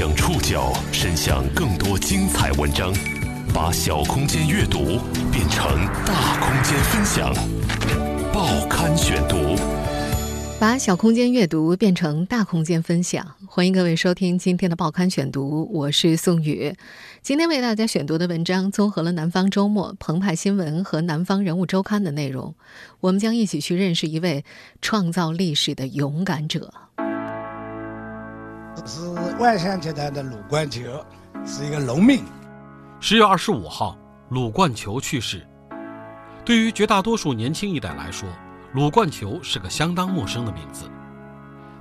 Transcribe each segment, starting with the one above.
将触角伸向更多精彩文章，把小空间阅读变成大空间分享。报刊选读，把小空间阅读变成大空间分享。欢迎各位收听今天的报刊选读，我是宋宇。今天为大家选读的文章综合了《南方周末》、《澎湃新闻》和《南方人物周刊》的内容。我们将一起去认识一位创造历史的勇敢者。是万象集团的鲁冠球，是一个农民。十月二十五号，鲁冠球去世。对于绝大多数年轻一代来说，鲁冠球是个相当陌生的名字。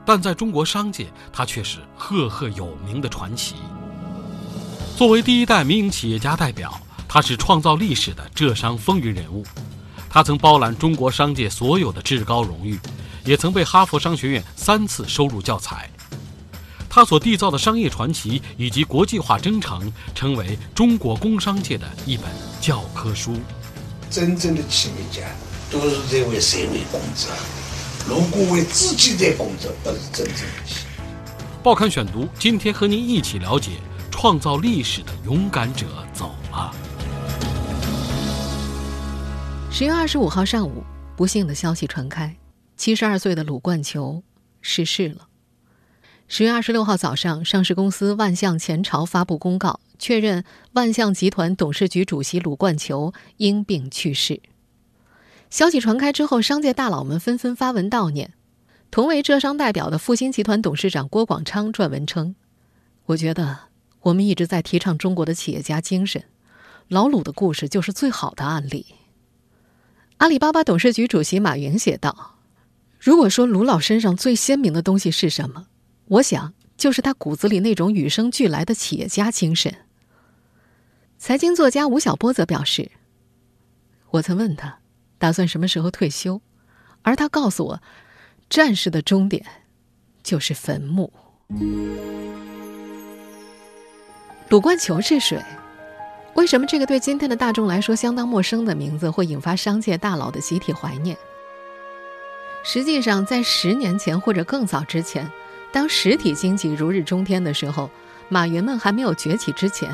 但在中国商界，他却是赫赫有名的传奇。作为第一代民营企业家代表，他是创造历史的浙商风云人物。他曾包揽中国商界所有的至高荣誉，也曾被哈佛商学院三次收入教材。他所缔造的商业传奇以及国际化征程，成为中国工商界的一本教科书。真正的企业家都是在为社会工作。如果为自己在工作，不是真正的企业。报刊选读，今天和您一起了解创造历史的勇敢者走了。十月二十五号上午，不幸的消息传开，七十二岁的鲁冠球逝世了。十月二十六号早上，上市公司万象前朝发布公告，确认万象集团董事局主席鲁冠球因病去世。消息传开之后，商界大佬们纷纷发文悼念。同为浙商代表的复星集团董事长郭广昌撰文称：“我觉得我们一直在提倡中国的企业家精神，老鲁的故事就是最好的案例。”阿里巴巴董事局主席马云写道：“如果说鲁老身上最鲜明的东西是什么，我想就是他骨子里那种与生俱来的企业家精神。”财经作家吴晓波则表示：“我曾问他。”打算什么时候退休？而他告诉我，战士的终点就是坟墓。鲁冠球是谁？为什么这个对今天的大众来说相当陌生的名字会引发商界大佬的集体怀念？实际上，在十年前或者更早之前，当实体经济如日中天的时候，马云们还没有崛起之前。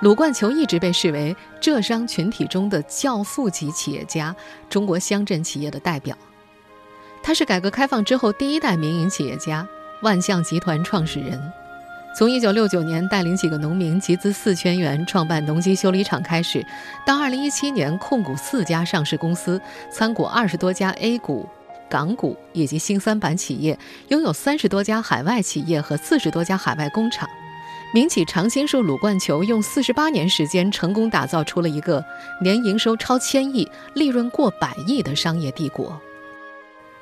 鲁冠球一直被视为浙商群体中的教父级企业家，中国乡镇企业的代表。他是改革开放之后第一代民营企业家，万象集团创始人。从1969年带领几个农民集资四千元创办农机修理厂开始，到2017年控股四家上市公司，参股二十多家 A 股、港股以及新三板企业，拥有三十多家海外企业和四十多家海外工厂。民企常青树鲁冠球用四十八年时间，成功打造出了一个年营收超千亿、利润过百亿的商业帝国。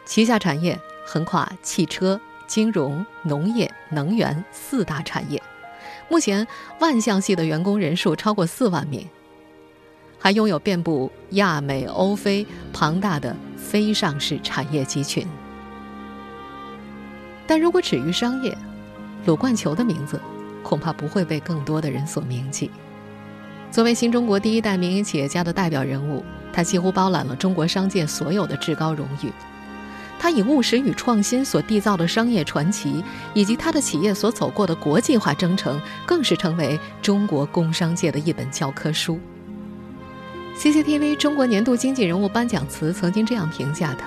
旗下产业横跨汽车、金融、农业、能源四大产业。目前，万象系的员工人数超过四万名，还拥有遍布亚美欧非庞大的非上市产业集群。但如果止于商业，鲁冠球的名字。恐怕不会被更多的人所铭记。作为新中国第一代民营企业家的代表人物，他几乎包揽了中国商界所有的至高荣誉。他以务实与创新所缔造的商业传奇，以及他的企业所走过的国际化征程，更是成为中国工商界的一本教科书。CCTV 中国年度经济人物颁奖词曾经这样评价他：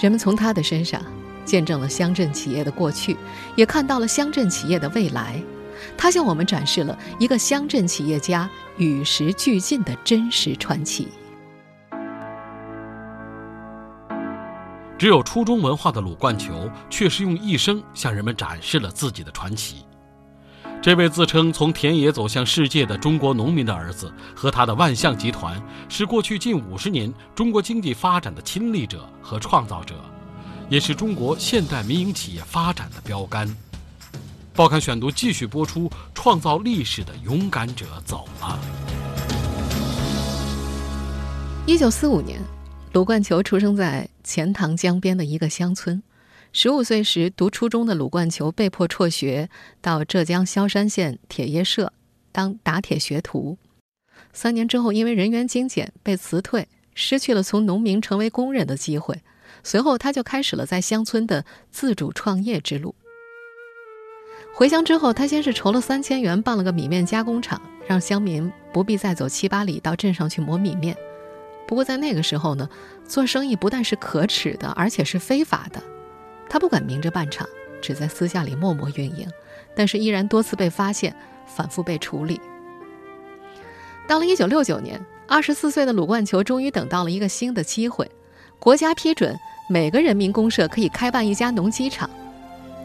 人们从他的身上。见证了乡镇企业的过去，也看到了乡镇企业的未来。他向我们展示了一个乡镇企业家与时俱进的真实传奇。只有初中文化的鲁冠球，却是用一生向人们展示了自己的传奇。这位自称从田野走向世界的中国农民的儿子，和他的万象集团，是过去近五十年中国经济发展的亲历者和创造者。也是中国现代民营企业发展的标杆。报刊选读继续播出：创造历史的勇敢者走了。一九四五年，鲁冠球出生在钱塘江边的一个乡村。十五岁时，读初中的鲁冠球被迫辍学，到浙江萧山县铁业社当打铁学徒。三年之后，因为人员精简被辞退，失去了从农民成为工人的机会。随后，他就开始了在乡村的自主创业之路。回乡之后，他先是筹了三千元办了个米面加工厂，让乡民不必再走七八里到镇上去磨米面。不过在那个时候呢，做生意不但是可耻的，而且是非法的。他不敢明着办厂，只在私下里默默运营，但是依然多次被发现，反复被处理。到了一九六九年，二十四岁的鲁冠球终于等到了一个新的机会，国家批准每个人民公社可以开办一家农机厂。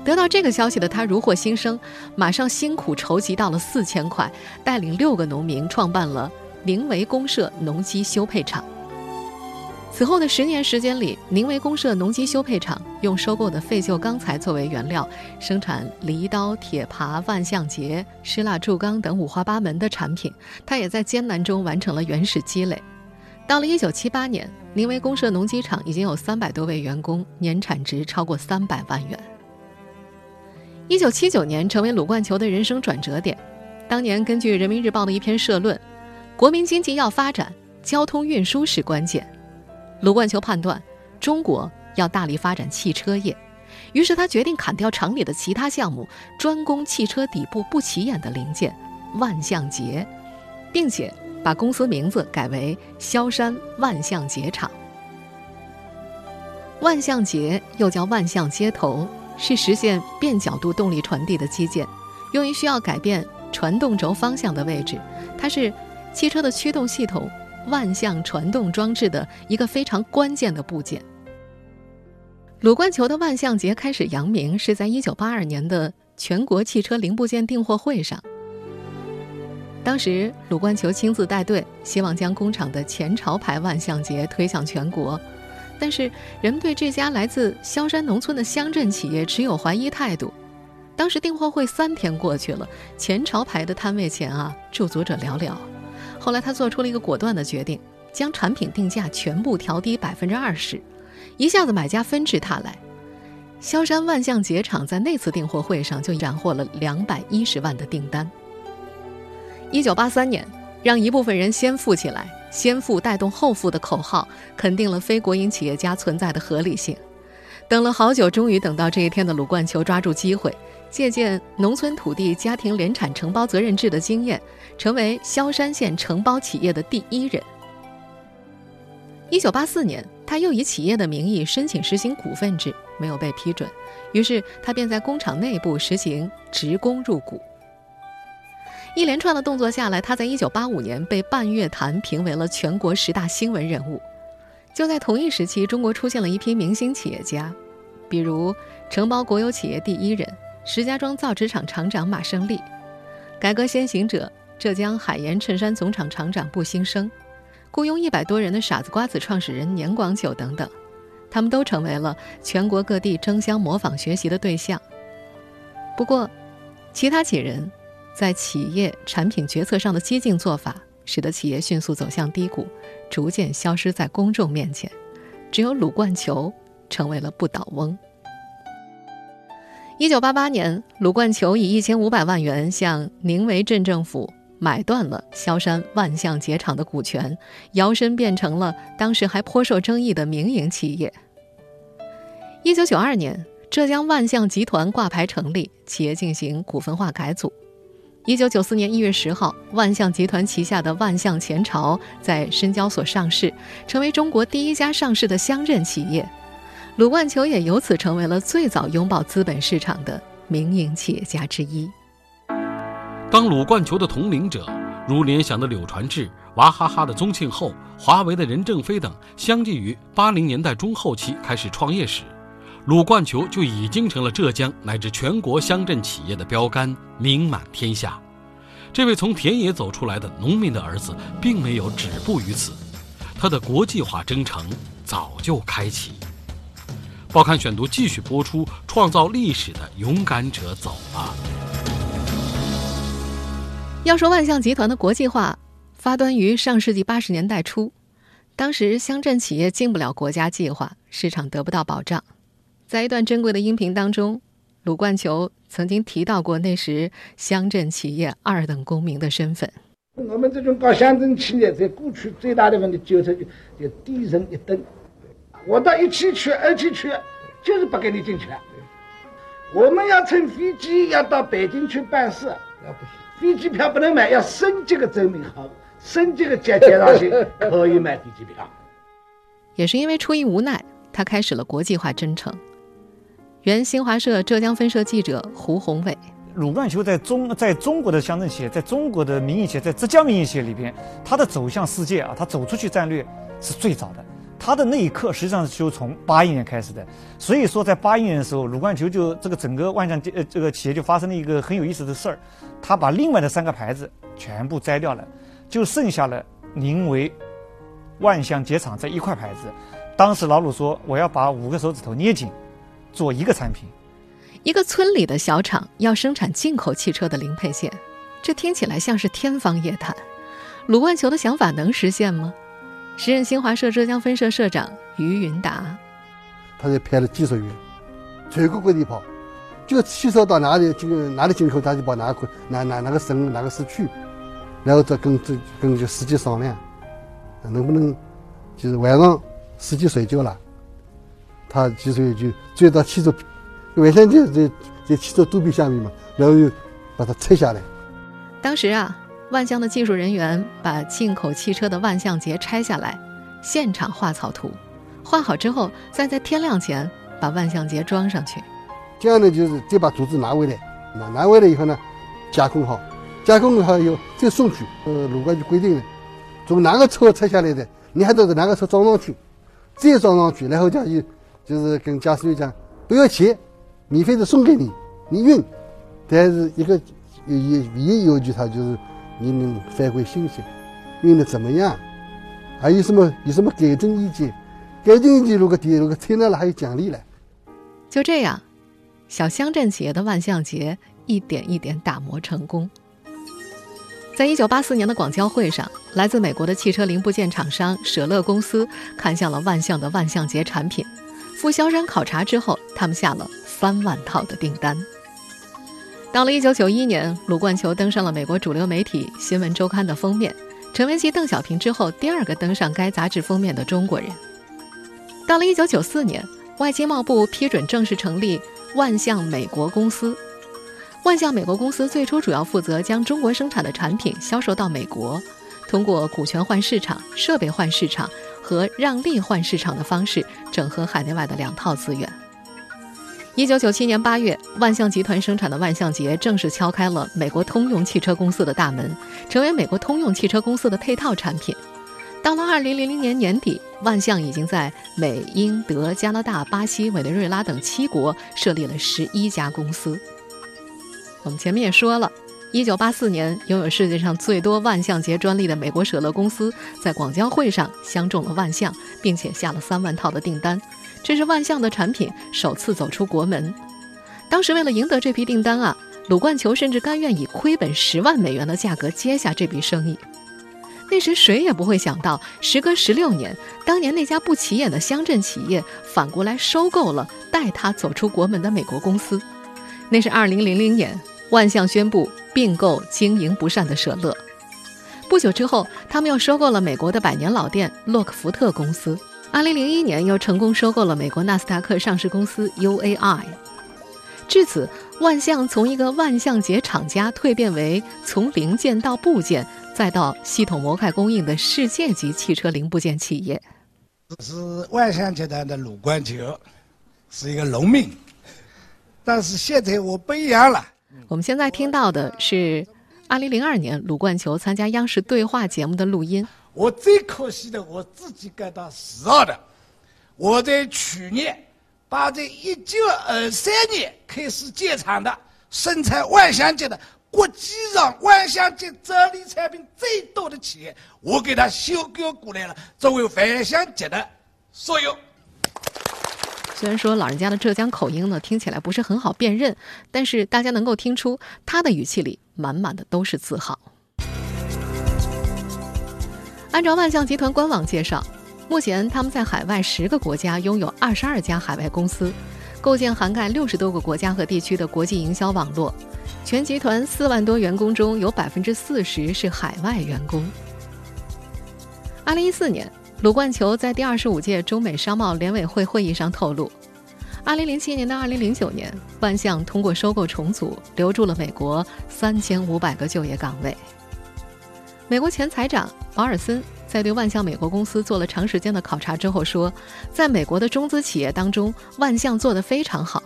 得到这个消息的他如获新生，马上辛苦筹集到了四千块，带领六个农民创办了宁维公社农机修配厂。此后的十年时间里，宁维公社农机修配厂用收购的废旧钢材作为原料，生产犁刀、铁耙、万向节、湿蜡铸钢等五花八门的产品。他也在艰难中完成了原始积累。到了1978年，宁维公社农机厂已经有三百多位员工，年产值超过三百万元。1979年成为鲁冠球的人生转折点。当年根据《人民日报》的一篇社论，“国民经济要发展，交通运输是关键。”鲁冠球判断，中国要大力发展汽车业，于是他决定砍掉厂里的其他项目，专攻汽车底部不起眼的零件——万向节，并且把公司名字改为萧山万向节厂。万向节又叫万向接头，是实现变角度动力传递的机件，用于需要改变传动轴方向的位置。它是汽车的驱动系统。万向传动装置的一个非常关键的部件。鲁冠球的万向节开始扬名，是在1982年的全国汽车零部件订货会上。当时，鲁冠球亲自带队，希望将工厂的前朝牌万向节推向全国。但是，人们对这家来自萧山农村的乡镇企业持有怀疑态度。当时订货会三天过去了，前朝牌的摊位前啊，驻足者寥寥。后来，他做出了一个果断的决定，将产品定价全部调低百分之二十，一下子买家纷至沓来。萧山万象节厂在那次订货会上就斩获了两百一十万的订单。一九八三年，让一部分人先富起来，先富带动后富的口号，肯定了非国营企业家存在的合理性。等了好久，终于等到这一天的鲁冠球抓住机会。借鉴农村土地家庭联产承包责任制的经验，成为萧山县承包企业的第一人。一九八四年，他又以企业的名义申请实行股份制，没有被批准，于是他便在工厂内部实行职工入股。一连串的动作下来，他在一九八五年被半月谈评为了全国十大新闻人物。就在同一时期，中国出现了一批明星企业家，比如承包国有企业第一人。石家庄造纸厂厂长马胜利，改革先行者浙江海盐衬衫总厂厂长步新生，雇佣一百多人的傻子瓜子创始人年广久等等，他们都成为了全国各地争相模仿学习的对象。不过，其他几人在企业产品决策上的激进做法，使得企业迅速走向低谷，逐渐消失在公众面前。只有鲁冠球成为了不倒翁。一九八八年，鲁冠球以一千五百万元向宁围镇政府买断了萧山万象节厂的股权，摇身变成了当时还颇受争议的民营企业。一九九二年，浙江万象集团挂牌成立，企业进行股份化改组。一九九四年一月十号，万象集团旗下的万象前朝在深交所上市，成为中国第一家上市的乡镇企业。鲁冠球也由此成为了最早拥抱资本市场的民营企业家之一。当鲁冠球的同龄者，如联想的柳传志、娃哈哈的宗庆后、华为的任正非等，相继于八零年代中后期开始创业时，鲁冠球就已经成了浙江乃至全国乡镇企业的标杆，名满天下。这位从田野走出来的农民的儿子，并没有止步于此，他的国际化征程早就开启。报刊选读继续播出，创造历史的勇敢者走了。要说万象集团的国际化，发端于上世纪八十年代初，当时乡镇企业进不了国家计划，市场得不到保障。在一段珍贵的音频当中，鲁冠球曾经提到过那时乡镇企业二等公民的身份。我们这种搞乡镇企业，在过去最大的问题就是就低人一等。我到一期去、二期去，就是不给你进去。我们要乘飞机要到北京去办事，那不行，飞机票不能买，要升级个证明好，升级个介介绍信可以买飞机票。也是因为出于无奈，他开始了国际化征程。原新华社浙江分社记者胡宏伟，鲁冠球在中在中国的乡镇企业，在中国的民营企业，在浙江民营企业里边，他的走向世界啊，他走出去战略是最早的。他的那一刻实际上就从八一年开始的。所以说，在八一年的时候，鲁冠球就这个整个万象呃这个企业就发生了一个很有意思的事儿，他把另外的三个牌子全部摘掉了，就剩下了宁为。万象节厂这一块牌子，当时老鲁说：“我要把五个手指头捏紧，做一个产品。”一个村里的小厂要生产进口汽车的零配件，这听起来像是天方夜谭。鲁冠球的想法能实现吗？时任新华社浙江分社社长于云达，他就派了技术员，全国各地跑，就汽车到哪里进哪里进口，他就跑哪个哪哪哪个省哪个市去，然后再跟这跟这司机商量。能不能就是晚上司机睡觉了，他技术员就追到汽车晚上就在在汽车肚皮下面嘛，然后又把它拆下来。当时啊，万象的技术人员把进口汽车的万象节拆下来，现场画草图，画好之后，再在天亮前把万象节装上去。这样呢，就是再把竹子拿回来，拿拿回来以后呢，加工好，加工好以后再送去。呃，鲁冠就规定了。从哪个车拆下来的，你还得在哪个车装上去，再装上去，然后就就是跟驾驶员讲，不要钱，免费的送给你，你运。但是一个唯一唯一要求他就是你能反馈信息，运的怎么样，还有什么有什么改正意见，改正意见如果提如果采纳了还有奖励嘞。就这样，小乡镇企业的万象节一点一点打磨成功。在一九八四年的广交会上，来自美国的汽车零部件厂商舍勒公司看向了万象的万象节产品。赴萧山考察之后，他们下了三万套的订单。到了一九九一年，鲁冠球登上了美国主流媒体《新闻周刊》的封面，成为继邓小平之后第二个登上该杂志封面的中国人。到了一九九四年，外经贸部批准正式成立万象美国公司。万象美国公司最初主要负责将中国生产的产品销售到美国，通过股权换市场、设备换市场和让利换市场的方式，整合海内外的两套资源。一九九七年八月，万象集团生产的万象节正式敲开了美国通用汽车公司的大门，成为美国通用汽车公司的配套产品。到了二零零零年年底，万象已经在美、英、德、加拿大、巴西、委内瑞拉等七国设立了十一家公司。我们前面也说了，一九八四年，拥有世界上最多万象节专利的美国舍勒公司在广交会上相中了万象，并且下了三万套的订单。这是万象的产品首次走出国门。当时为了赢得这批订单啊，鲁冠球甚至甘愿以亏本十万美元的价格接下这笔生意。那时谁也不会想到，时隔十六年，当年那家不起眼的乡镇企业反过来收购了带他走出国门的美国公司。那是二零零零年。万象宣布并购经营不善的舍勒。不久之后，他们又收购了美国的百年老店洛克福特公司。二零零一年，又成功收购了美国纳斯达克上市公司 UAI。至此，万象从一个万象节厂家蜕变为从零件到部件再到系统模块供应的世界级汽车零部件企业。是万象集团的鲁冠球，是一个农民，但是现在我不一样了。我们现在听到的是2002年鲁冠球参加央视对话节目的录音。我最可惜的，我自己感到自傲的，我在去年把在1923年开始建厂的生产万向节的国际上万向节专利产品最多的企业，我给它收购过来了，作为万向节的所有。虽然说老人家的浙江口音呢听起来不是很好辨认，但是大家能够听出他的语气里满满的都是自豪。按照万象集团官网介绍，目前他们在海外十个国家拥有二十二家海外公司，构建涵盖六十多个国家和地区的国际营销网络。全集团四万多员工中有百分之四十是海外员工。二零一四年。鲁冠球在第二十五届中美商贸联委会会议上透露二零零七年到二零零九年，万象通过收购重组，留住了美国三千五百个就业岗位。美国前财长保尔森在对万象美国公司做了长时间的考察之后说，在美国的中资企业当中，万象做得非常好。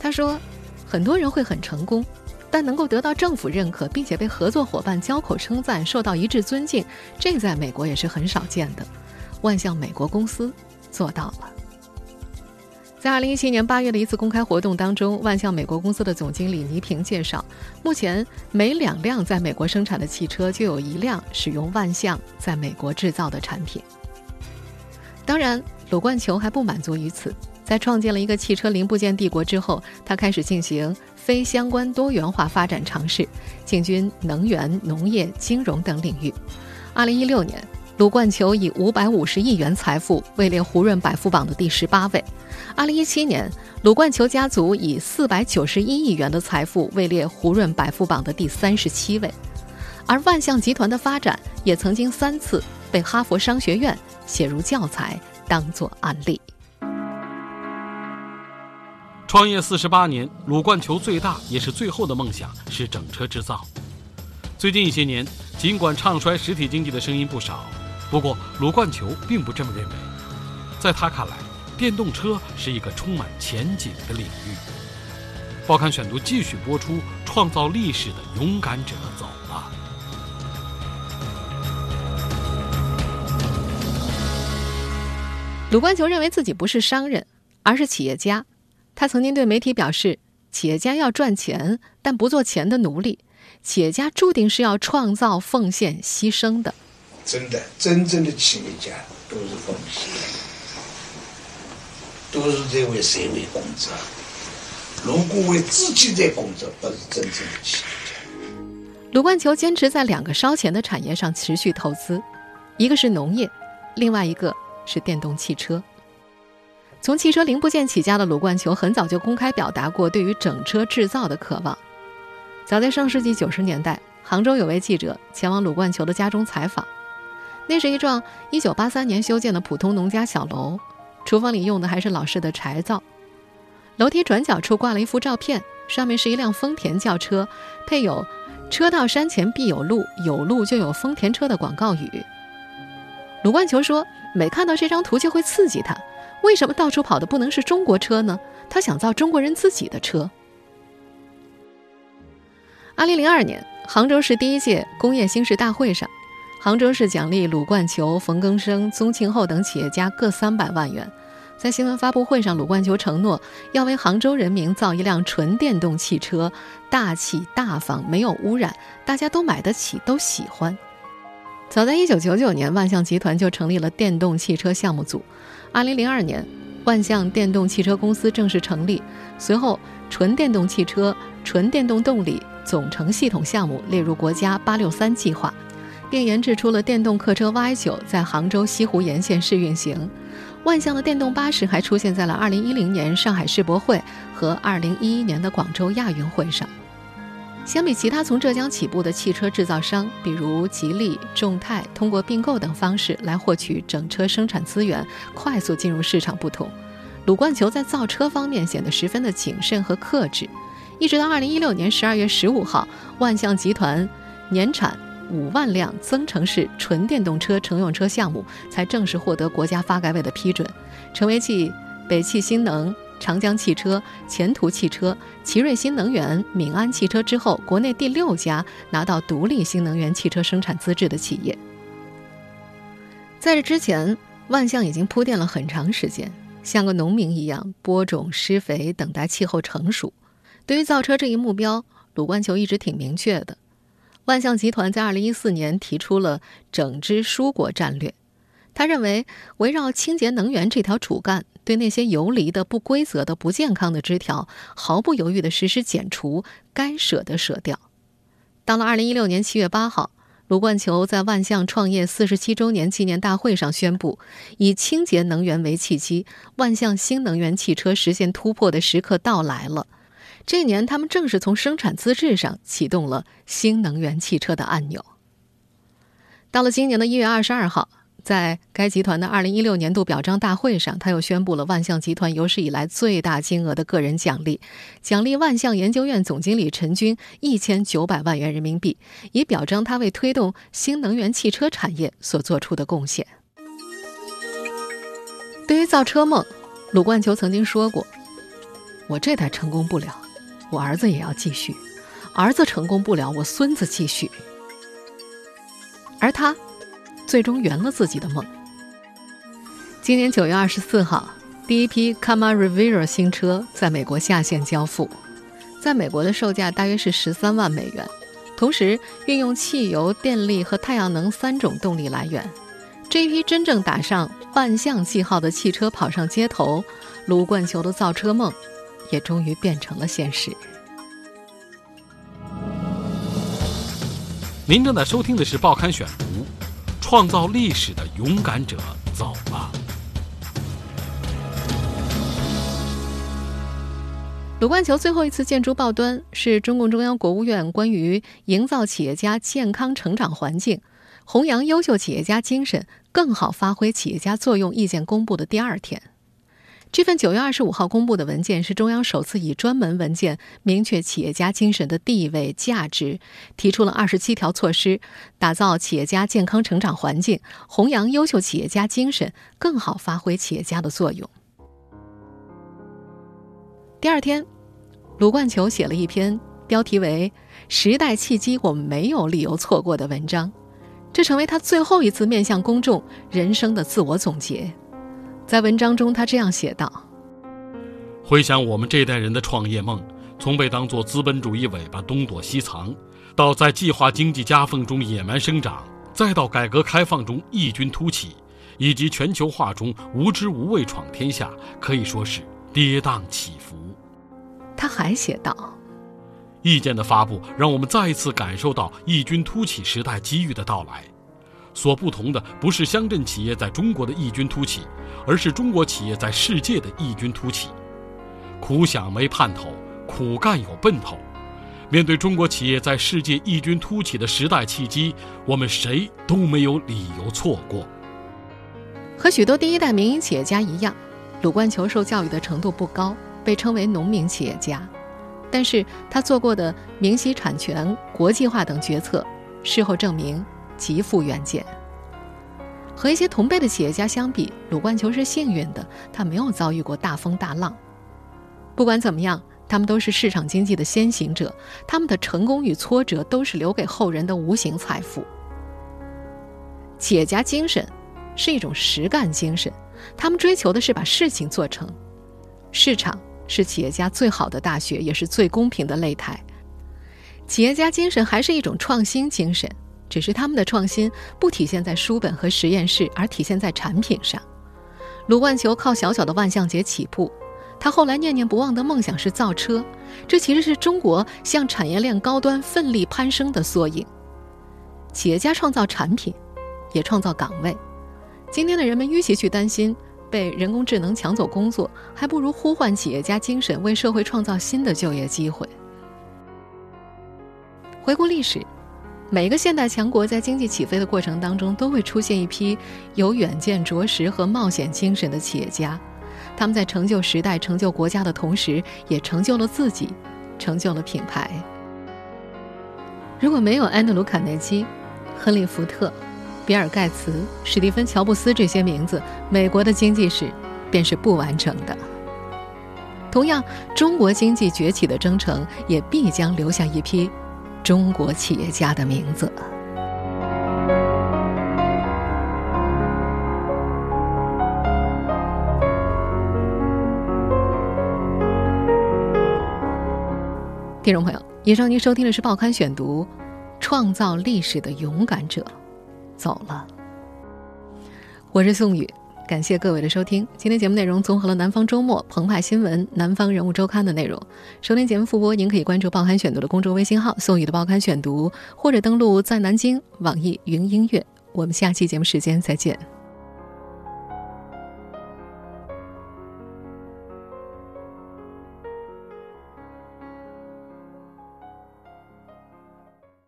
他说，很多人会很成功，但能够得到政府认可，并且被合作伙伴交口称赞，受到一致尊敬，这在美国也是很少见的。万象美国公司做到了。在二零一七年八月的一次公开活动当中，万象美国公司的总经理倪萍介绍，目前每两辆在美国生产的汽车就有一辆使用万象在美国制造的产品。当然，鲁冠球还不满足于此，在创建了一个汽车零部件帝国之后，他开始进行非相关多元化发展尝试，进军能源、农业、金融等领域。二零一六年。鲁冠球以五百五十亿元财富位列胡润百富榜的第十八位。二零一七年，鲁冠球家族以四百九十一亿元的财富位列胡润百富榜的第三十七位。而万象集团的发展也曾经三次被哈佛商学院写入教材，当作案例。创业四十八年，鲁冠球最大也是最后的梦想是整车制造。最近一些年，尽管唱衰实体经济的声音不少。不过，鲁冠球并不这么认为。在他看来，电动车是一个充满前景的领域。报刊选读继续播出：创造历史的勇敢者走了。鲁冠球认为自己不是商人，而是企业家。他曾经对媒体表示：“企业家要赚钱，但不做钱的奴隶。企业家注定是要创造、奉献、牺牲的。”真的，真正的企业家都是奉献，都是在为社会工作。如果为自己在工作，不是真正的企业家。鲁冠球坚持在两个烧钱的产业上持续投资，一个是农业，另外一个是电动汽车。从汽车零部件起家的鲁冠球，很早就公开表达过对于整车制造的渴望。早在上世纪九十年代，杭州有位记者前往鲁冠球的家中采访。那是一幢1983年修建的普通农家小楼，厨房里用的还是老式的柴灶。楼梯转角处挂了一幅照片，上面是一辆丰田轿车，配有“车到山前必有路，有路就有丰田车”的广告语。鲁冠球说：“每看到这张图就会刺激他，为什么到处跑的不能是中国车呢？他想造中国人自己的车。”2002 年，杭州市第一届工业兴市大会上。杭州市奖励鲁冠球、冯更生、宗庆后等企业家各三百万元。在新闻发布会上，鲁冠球承诺要为杭州人民造一辆纯电动汽车，大气大方，没有污染，大家都买得起，都喜欢。早在1999年，万象集团就成立了电动汽车项目组。2002年，万象电动汽车公司正式成立。随后，纯电动汽车、纯电动动力总成系统项目列入国家“八六三”计划。并研制出了电动客车 Y9，在杭州西湖沿线试运行。万象的电动巴士还出现在了2010年上海世博会和2011年的广州亚运会上。相比其他从浙江起步的汽车制造商，比如吉利、众泰，通过并购等方式来获取整车生产资源，快速进入市场不同，鲁冠球在造车方面显得十分的谨慎和克制。一直到2016年12月15号，万象集团年产。五万辆增程式纯电动车乘用车项目才正式获得国家发改委的批准，成为继北汽新能、长江汽车、前途汽车、奇瑞新能源、闽安汽车之后，国内第六家拿到独立新能源汽车生产资质的企业。在这之前，万象已经铺垫了很长时间，像个农民一样播种、施肥，等待气候成熟。对于造车这一目标，鲁冠球一直挺明确的。万象集团在二零一四年提出了整枝蔬果战略，他认为围绕清洁能源这条主干，对那些游离的、不规则的、不健康的枝条，毫不犹豫地实施剪除，该舍的舍掉。到了二零一六年七月八号，卢冠球在万象创业四十七周年纪念大会上宣布，以清洁能源为契机，万象新能源汽车实现突破的时刻到来了。这年，他们正式从生产资质上启动了新能源汽车的按钮。到了今年的一月二十二号，在该集团的2016年度表彰大会上，他又宣布了万象集团有史以来最大金额的个人奖励，奖励万象研究院总经理陈军一千九百万元人民币，以表彰他为推动新能源汽车产业所做出的贡献。对于造车梦，鲁冠球曾经说过：“我这代成功不了，我儿子也要继续；儿子成功不了，我孙子继续。”而他。最终圆了自己的梦。今年九月二十四号，第一批 c a m a r i v e r a 新车在美国下线交付，在美国的售价大约是十三万美元，同时运用汽油、电力和太阳能三种动力来源。这一批真正打上万象记号的汽车跑上街头，卢冠球的造车梦也终于变成了现实。您正在收听的是《报刊选读》。创造历史的勇敢者走了。鲁冠球最后一次见诸报端，是中共中央国务院关于营造企业家健康成长环境、弘扬优秀企业家精神、更好发挥企业家作用意见公布的第二天。这份九月二十五号公布的文件是中央首次以专门文件明确企业家精神的地位价值，提出了二十七条措施，打造企业家健康成长环境，弘扬优秀企业家精神，更好发挥企业家的作用。第二天，鲁冠球写了一篇标题为《时代契机，我们没有理由错过》的文章，这成为他最后一次面向公众人生的自我总结。在文章中，他这样写道：“回想我们这代人的创业梦，从被当作资本主义尾巴东躲西藏，到在计划经济夹缝中野蛮生长，再到改革开放中异军突起，以及全球化中无知无畏闯天下，可以说是跌宕起伏。”他还写道：“意见的发布，让我们再一次感受到异军突起时代机遇的到来。所不同的，不是乡镇企业在中国的异军突起。”而是中国企业在世界的异军突起，苦想没盼头，苦干有奔头。面对中国企业在世界异军突起的时代契机，我们谁都没有理由错过。和许多第一代民营企业家一样，鲁冠球受教育的程度不高，被称为农民企业家。但是他做过的明晰产权、国际化等决策，事后证明极富远见。和一些同辈的企业家相比，鲁冠球是幸运的，他没有遭遇过大风大浪。不管怎么样，他们都是市场经济的先行者，他们的成功与挫折都是留给后人的无形财富。企业家精神是一种实干精神，他们追求的是把事情做成。市场是企业家最好的大学，也是最公平的擂台。企业家精神还是一种创新精神。只是他们的创新不体现在书本和实验室，而体现在产品上。鲁冠球靠小小的万象节起步，他后来念念不忘的梦想是造车，这其实是中国向产业链高端奋力攀升的缩影。企业家创造产品，也创造岗位。今天的人们与其去担心被人工智能抢走工作，还不如呼唤企业家精神，为社会创造新的就业机会。回顾历史。每个现代强国在经济起飞的过程当中，都会出现一批有远见卓识和冒险精神的企业家。他们在成就时代、成就国家的同时，也成就了自己，成就了品牌。如果没有安德鲁·卡内基、亨利·福特、比尔·盖茨、史蒂芬·乔布斯这些名字，美国的经济史便是不完整的。同样，中国经济崛起的征程，也必将留下一批。中国企业家的名字。听众朋友，以上您收听的是《报刊选读》，创造历史的勇敢者走了。我是宋宇。感谢各位的收听。今天节目内容综合了《南方周末》、澎湃新闻、《南方人物周刊》的内容。收听节目复播，您可以关注“报刊选读”的公众微信号“宋宇的报刊选读”，或者登录在南京网易云音乐。我们下期节目时间再见。